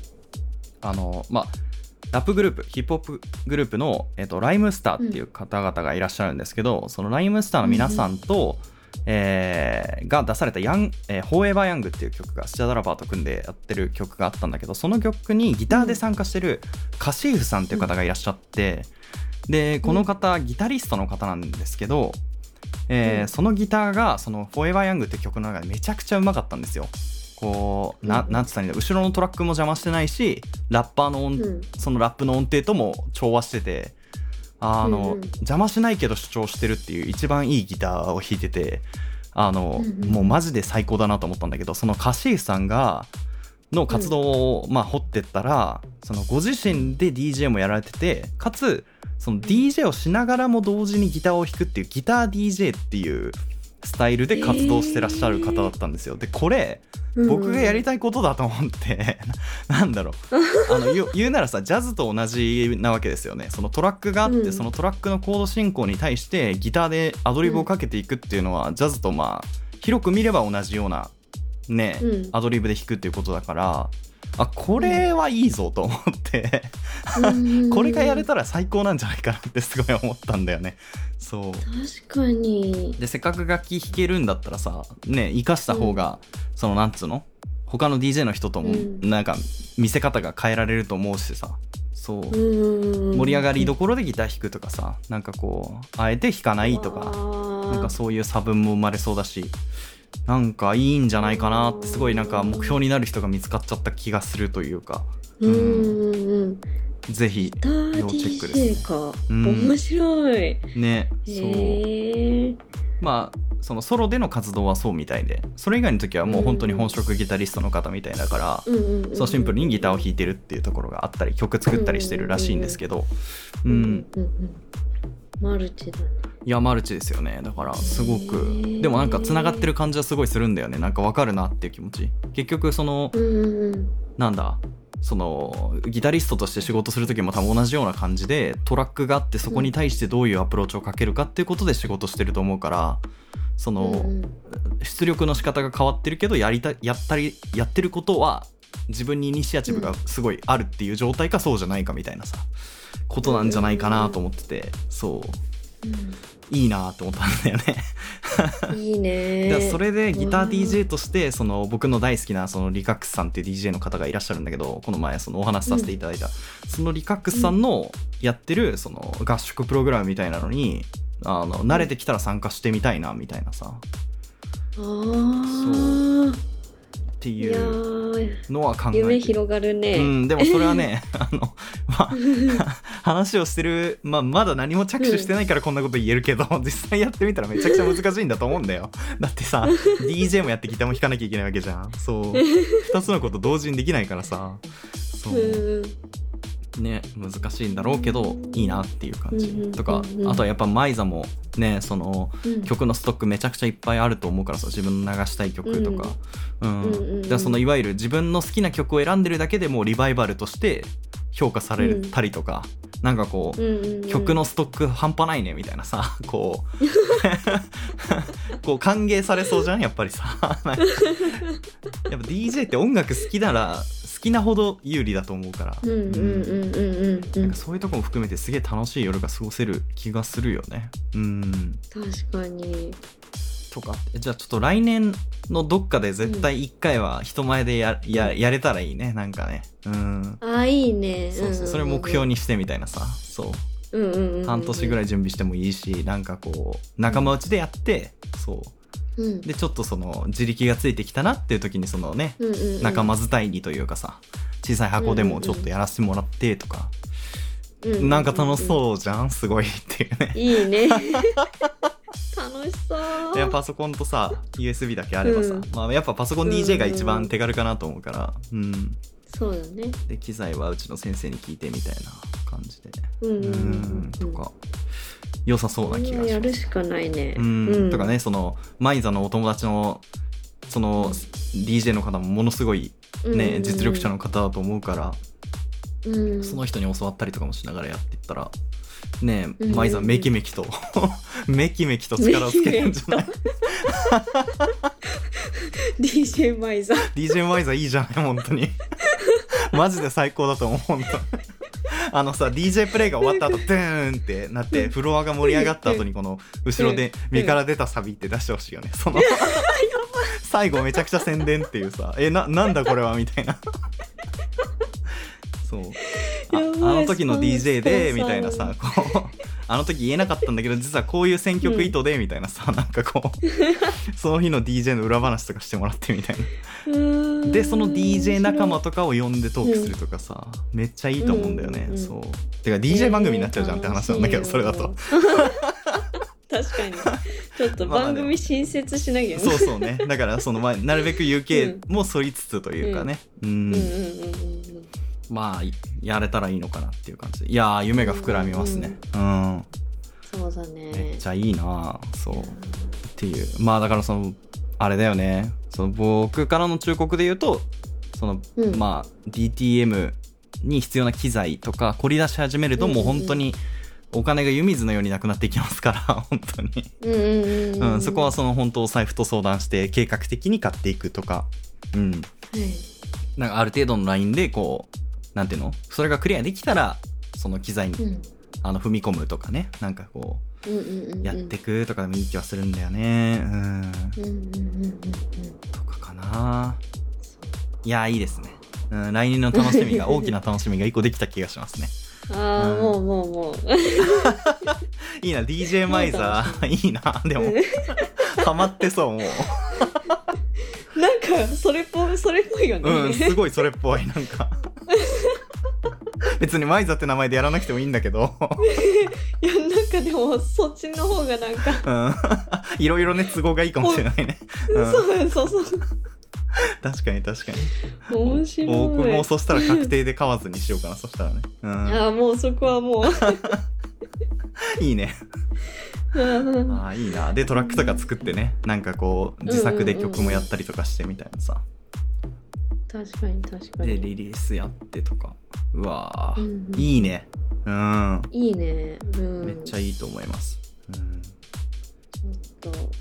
C: あのーまあラップグループヒップホップグループの、えっとライムスターっていう方々がいらっしゃるんですけど、そのライムスターの皆さんと、えーが出されたヤン、えー、フォーエバーヤングっていう曲がスチャダラバーと組んでやってる曲があったんだけどその曲にギターで参加してるカシーフさんっていう方がいらっしゃって、でこの方ギタリストの方なんですけど、えー
A: うん。
C: そのギターがその「フォーエバーヤングって曲の中でめちゃくちゃうまかったんですよ。こうな
A: うん。
C: なんつったらいいんだ後ろのトラックも邪魔してないしラッパーの音、
A: うん。
C: そのラップの音程とも調和しててあの、
A: うんうん。
C: 邪魔しないけど主張してるっていう一番いいギターを弾いててあの、
A: うんうん。
C: もうマジで最高だなと思ったんだけどそのカシーフさんがの活動を、まあ、掘ってったらそのご自身で DJ もやられててかつその DJ をしながらも同時にギターを弾くっていうギター DJ っていうスタイルで活動してらっしゃる方だったんですよ。でこれ僕がやりたいことだと思って、<laughs> なんだろう。<laughs> あの言うならさジャズと同じなわけですよね。そのトラックがあって、
A: うん。
C: そのトラックのコード進行に対してギターでアドリブをかけていくっていうのは、ジャズとまあ広く見れば同じようなね、
A: うん。
C: アドリブで弾くっていうことだからあこれはいいぞと思って。これがやれたら最高なんじゃないかなってすごい思ったんだよね。そう。
A: 確かに。
C: でせっかく楽器弾けるんだったらさね生かした方が、そのなんつうの？他の DJ の人とも
A: うん。
C: なんか見せ方が変えられると思うしさ。そう。
A: 盛
C: 盛り上がりどころでギター弾くとかさなんかこうあえて弾かないとか
A: か
C: なんかそういう差分も生まれそうだしなんかいいんじゃないかなってすごいなんか目標になる人が見つかっちゃった気がするというか。
A: うんうんうん
C: ぜひ要チェックです。
A: か。
C: うん。
A: 面白い。
C: ねそう。まあそのソロでの活動はそうみたいで。それ以外の時はもう本当に本職ギタリストの方みたいだから、そうシンプルにギターを弾いてるっていうところがあったり曲作ったりしてるらしいんですけど、う
A: うんんうんうんマルチだね。
C: いやマルチですよね。だからすごく。でもなんかつながってる感じはすごいするんだよね。なんかわかるなっていう気持ち。結局その
A: うんうんうん。
C: なんだ？そのギタリストとして仕事する時も多分同じような感じでトラックがあってそこに対してどういうアプローチをかけるかっていうことで仕事してると思うからその、
A: うん
C: 出力の仕方が変わってるけどやりたやったりやってることは自分にイニシアチブがすごいあるっていう状態かそうじゃないかみたいなさことなんじゃないかなと思っててそう。いいなと思ったんだよね。
A: うんいいね。<laughs>
C: それでギター DJ としてその僕の大好きなそのリカックスさんっていう DJ の方がいらっしゃるんだけどこの前そのお話しさせていただいた、そのリカックスさんのやってるその合宿プログラムみたいなのにあの慣れてきたら参加してみたいなみたいなさ。
A: ああ
C: っていう
A: ー
C: のは考えて
A: 夢広がるね、
C: うん、でもそれはね <laughs> あの、まあ、話をしてる、まあ、まだ何も着手してないからこんなこと言えるけど、実際やってみたらめちゃくちゃ難しいんだと思うんだよ。だってさ DJ もやってギターも弾かなきゃいけないわけじゃん。そう。<laughs> 2つのこと同時にできないからさ。そう。
A: うん
C: ね難しいんだろうけどいいなっていう感じ。
A: うん
C: とか
A: うん
C: あとはやっぱマイザもねその
A: うん。
C: 曲のストックめちゃくちゃいっぱいあると思うからさ自分の流したい曲とか、うん。
A: うん。うんうん
C: だからそのいわゆる自分の好きな曲を選んでるだけでもうリバイバルとして評価されたりとか、なんかこう、
A: うんうんうん。
C: 曲のストック半端ないねみたいなさ。こ <laughs> うこう歓迎されそうじゃんやっぱりさ。<laughs> やっぱ DJ って音楽好きなら好きなほど有利だと思うから、
A: うんうんうんうんうんうん。
C: なんかそういうとこも含めてすげえ楽しい夜が過ごせる気がするよね。うん
A: 確かに。
C: とか。じゃあちょっと来年のどっかで絶対1回は人前でや,、ややれたらいいね。なんかね。うん。
A: あいいね。
C: そうそう。それ目標
A: に
C: にしてみたいなさ。そう。
A: うんうんうん
C: 半年ぐら
A: い
C: い準備してもいいしなんかこう仲間内でやってそう
A: うん。
C: でちょっとその自力がついてきたなっていう時にそのね
A: うんうんうん。
C: 仲間伝いにというかさ小さい箱でもちょっとやらせてもらってとか、なんか楽そうじゃん？<laughs> すごいっていうね。
A: いいね。<laughs> 楽しそう。
C: でパソコンとさ USB だけあればさ、
A: うん。
C: まあ、やっぱパソコン
A: うん
C: DJ が一番手軽かなと思うから、うん、
A: そうだね。
C: で機材はうちの先生に聞いてみたいな感じで。う
A: うんうんうん。
C: んとか良さそうな気がします。
A: やるしかないね。
C: うん。とかねそのマイザのお友達のその DJ の方もものすごいね、実力者の方だと思うから、
A: うん。
C: その人に教わったりとかもしながらやっていったらね
A: うん
C: マイザめきめきとめきめきと力をつけるんじゃない
A: ？DJ <laughs> マイザー。
C: DJ マイザいいじゃない本当に。<laughs> マジで最高だと思う本当あのさ DJ プレイが終わった後ドゥーンってなってフロアが盛り上がった後に <laughs> この後ろで身から出たサビって出してほしいよね。その最後めちゃくちゃ宣伝っていうさえななんだこれは？みたいなそう。<laughs> あの時の DJ でみたいなさこう <laughs> あの時言えなかったんだけど実はこういう選曲意図でみたいなさ、<laughs> なんかこうその日の DJ の裏話とかしてもらってみたいな。でその DJ 仲間とかを呼んでトークするとかさ、めっちゃいいと思うんだよね、
A: うんうん
C: そう。てか DJ 番組になっちゃうじゃんって話なんだけど、それだと。
A: 確かに。ちょっと番組新設しなきゃね。
C: そうそうね。だからその、まあ、なるべく UK も沿いつつというかね。うん、
A: うんうんうん。うん
C: まあやれたらいいのかなっていう感じ。でいやー夢が膨らみますね。うん、
A: そうだ
C: めっ
A: ね
C: ちゃいいなそう。っていう。まあだからそのあれだよね。その僕からの忠告で言うとその、
A: うん。
C: まあ DTM に必要な機材とか凝り出し始めると
A: うんうん
C: もう本当にお金が湯水のようになくなっていきますから <laughs> 本当に、
A: うんうんうん
C: う、
A: うんん
C: そこはその本当お財布と相談して計画的に買っていくとか、うん、
A: はい。
C: なんかある程度のラインでこうなんていうの？それがクリアできたらその機材に、
A: うん。
C: あの踏み込むとかね。なんかこ
A: う
C: やってくとかでもいい気はするんだよね。うん。とかかな。いやいいですね、うん、来年の楽しみが <laughs> 大きな楽しみが一個できた気がしますね。
A: ああ、
C: うん
A: もうもうもう。<laughs>
C: いいな DJ マイザー。<laughs> いいなでも。ハマってそうもう
A: なんかそれっぽいそれっぽいよね、
C: うんすごいそれっぽいなんか。別にマイザって名前でやらなくてもいいんだけど。
A: いやなんかでもそっちの方がなんか、
C: うん。<laughs> いろいろね都合がいいかもしれないね、うん、
A: そうそうそう。
C: 確かに確かに。
A: 面白い。
C: 僕もそしたら確定で買わずにしようかなそしたらね、う
A: ああもうそこはもう。
C: ん、<laughs> いいね。
A: うん
C: ああいいな。でトラックとか作ってね。なんかこう自作で曲もやったりとかしてみたいなさ、
A: 確かに確か
C: で
A: に
C: リリースやってとか。うわー、
A: うんうん。
C: いいね。うん。
A: いいね。うん。
C: めっちゃいいと思います、うん、
A: ちょっと。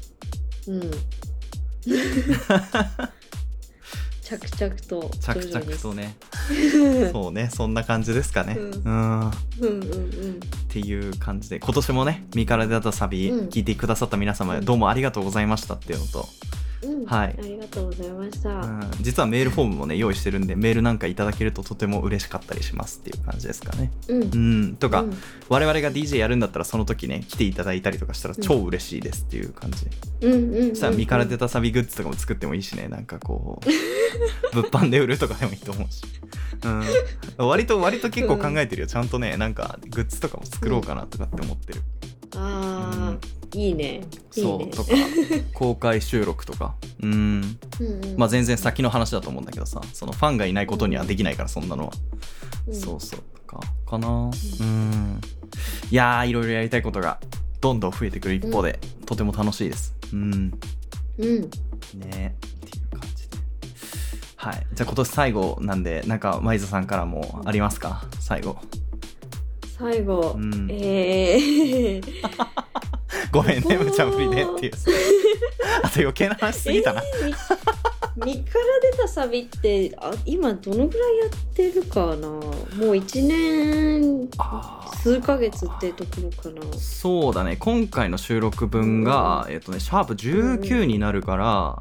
A: うん <laughs> 着々と
C: 着
A: 徐々
C: とね。
A: うん <laughs>
C: そうね。そんな感じですかね、
A: うん。
C: うん。っ
A: うんうん。
C: ていう感じで。今年もね身から出たサビ
A: うん。
C: 聞いてくださった皆様どうもありがとうございましたっていうのと、
A: うん。
C: はい。
A: ありがとうございました、
C: うん、実はメールフォームもね用意してるんでメールなんかいただけるととても嬉しかったりしますっていう感じですかね。
A: うん。
C: うん。とか、
A: うん。
C: 我々が DJ やるんだったらその時ね来ていただいたりとかしたら超嬉しいですっていう感じ、そしたら身から出たサビグッズとかも作ってもいいしね。なんかこう物販で売るとかでもいいと思うし、うん、割と割と結構考えてるよ。ちゃんとねなんかグッズとかも作ろうかなとかって思ってる、
A: ああ、いいね。
C: そうとか公開収録とか。うん。
A: うんうん。
C: まあ全然先の話だと思うんだけどさそのファンがいないことにはできないからそんなのは、
A: うん。
C: そうそう。かかな。うん。いやーいろいろやりたいことがどんどん増えてくる一方で、とても楽しいです。うん。
A: うん。
C: ね。っていう感じで。はい。じゃあ今年最後なんでなんか舞イさんからもありますか？最後。
A: 最後、
C: うん。
A: えー、<laughs>
C: ごめんね無茶ぶりでっていう。<laughs> あと余計な話すぎたな、
A: えーみ身から出たサビってあ今どのぐらいやってるかな？もう1年数ヶ月ってところかな。
C: そうだね。今回の収録分が、えっとねシャープ19になるから、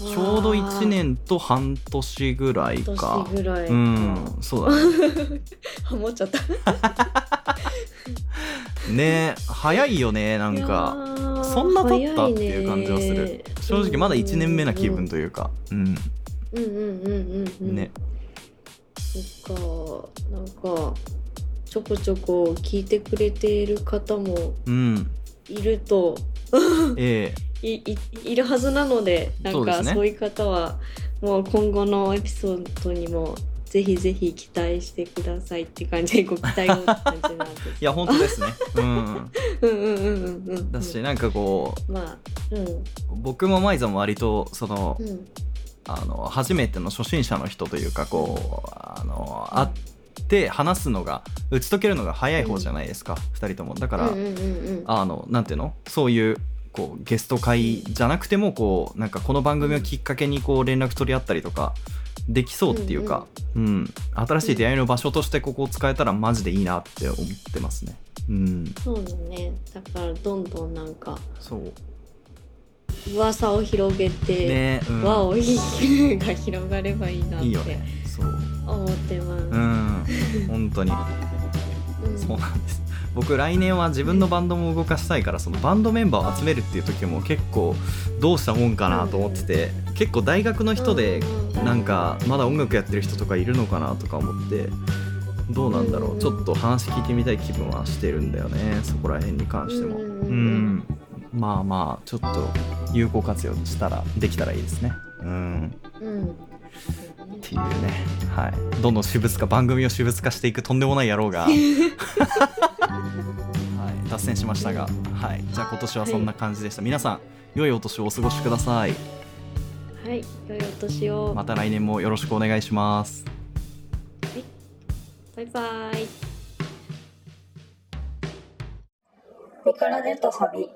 C: ちょうど1年と半年ぐらいか。
A: 年ぐらいか、
C: うんそうだね。<laughs>
A: ハモっちゃった。<laughs>
C: ね早いよねなんか。そんな経ったっていう感じはする。正直まだ1年目な気分というか。うん。
A: うんうんうんうんうん。
C: ね。
A: そっかなんかちょこちょこ聞いてくれている方も
C: うん。
A: いると。
C: ええ
A: いいいるはずなのでなんかそういう方はもう今後のエピソードにもぜひぜひ期待してくださいって感じでご期待を感じなんです。<laughs>
C: いや本当ですね。うん。
A: うんうんうんうんうん
C: だしなんかこ
A: まあうん。
C: う僕も舞イも割とその
A: うん。
C: あの初めての初心者の人というかこうあの会って話すのが打ち解けるのが早い方じゃないですか、2人とも。だから、
A: うんうんうんうん。
C: あのなんていうの？そういうこうゲスト会じゃなくてもこうなんかこの番組をきっかけにこう連絡取り合ったりとかできそうっていうか、うん新しい出会いの場所としてここを使えたらマジでいいなって思ってますね。うん、
A: そうだね。だからどんどんなんか
C: そう。
A: 噂を広げて、
C: ね、うん、
A: 輪をが広がればいいなって
C: いいよね。そう。
A: 思ってます。
C: うん。本当に。<laughs>
A: うん。
C: そうなんです僕来年は自分のバンドも動かしたいからそのバンドメンバーを集めるっていう時も結構どうしたもんかなと思ってて結構大学の人でなんかまだ音楽やってる人とかいるのかなとか思ってどうなんだろう。ちょっと話聞いてみたい気分はしてるんだよね。そこら辺に関しても。
A: うん。
C: うん。まあまあちょっと有効活用したらできたらいいですね。うん。
A: うん
C: っていうね。はい。どんどん私物化番組を私物化していくとんでもない野郎がはい脱線しましたがはい。じゃあ今年はそんな感じでした、皆さん良いお年をお過ごしください。
A: はい、良いお年を。
C: また来年もよろしくお願いします。
A: バイバイ。
D: 身から出たサビ